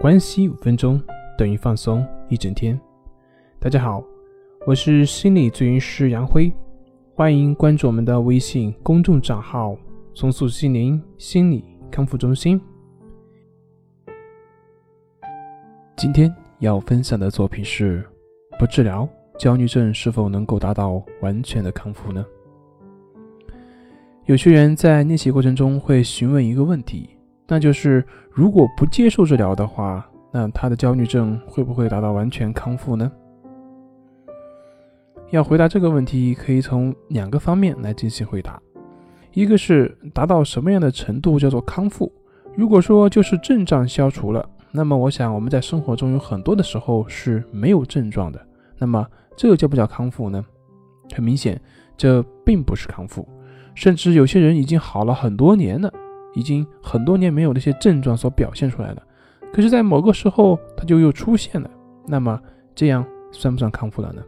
关系五分钟等于放松一整天。大家好，我是心理咨询师杨辉，欢迎关注我们的微信公众账号“松塑心灵心理康复中心”。今天要分享的作品是：不治疗焦虑症是否能够达到完全的康复呢？有些人在练习过程中会询问一个问题。那就是如果不接受治疗的话，那他的焦虑症会不会达到完全康复呢？要回答这个问题，可以从两个方面来进行回答。一个是达到什么样的程度叫做康复？如果说就是症状消除了，那么我想我们在生活中有很多的时候是没有症状的，那么这个叫不叫康复呢？很明显，这并不是康复，甚至有些人已经好了很多年了。已经很多年没有那些症状所表现出来了，可是，在某个时候它就又出现了。那么，这样算不算康复了呢？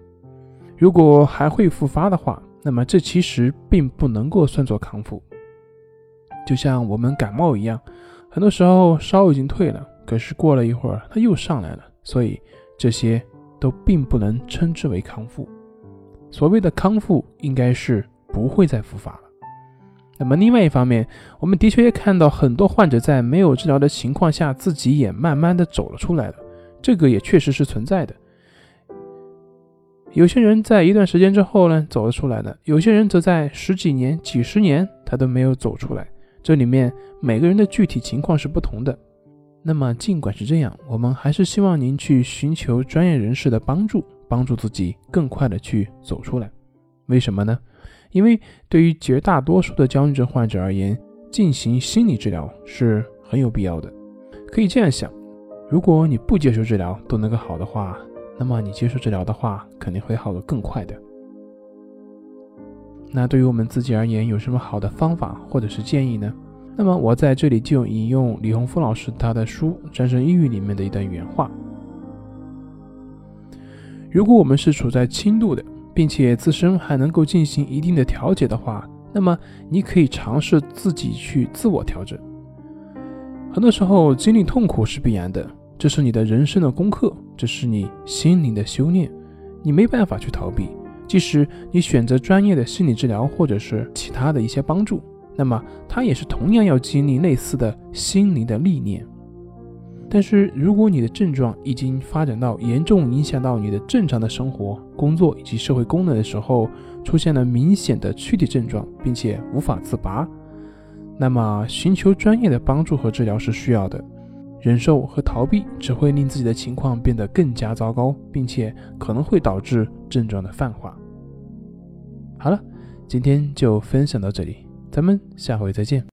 如果还会复发的话，那么这其实并不能够算作康复。就像我们感冒一样，很多时候烧已经退了，可是过了一会儿它又上来了，所以这些都并不能称之为康复。所谓的康复，应该是不会再复发了。那么另外一方面，我们的确也看到很多患者在没有治疗的情况下，自己也慢慢的走了出来了，这个也确实是存在的。有些人在一段时间之后呢，走了出来的；有些人则在十几年、几十年，他都没有走出来。这里面每个人的具体情况是不同的。那么尽管是这样，我们还是希望您去寻求专业人士的帮助，帮助自己更快的去走出来。为什么呢？因为对于绝大多数的焦虑症患者而言，进行心理治疗是很有必要的。可以这样想：如果你不接受治疗都能够好的话，那么你接受治疗的话，肯定会好得更快的。那对于我们自己而言，有什么好的方法或者是建议呢？那么我在这里就引用李洪福老师他的书《战胜抑郁》里面的一段原话：如果我们是处在轻度的。并且自身还能够进行一定的调节的话，那么你可以尝试自己去自我调整。很多时候经历痛苦是必然的，这是你的人生的功课，这是你心灵的修炼，你没办法去逃避。即使你选择专业的心理治疗或者是其他的一些帮助，那么它也是同样要经历类似的心灵的历练。但是，如果你的症状已经发展到严重影响到你的正常的生活、工作以及社会功能的时候，出现了明显的躯体症状，并且无法自拔，那么寻求专业的帮助和治疗是需要的。忍受和逃避只会令自己的情况变得更加糟糕，并且可能会导致症状的泛化。好了，今天就分享到这里，咱们下回再见。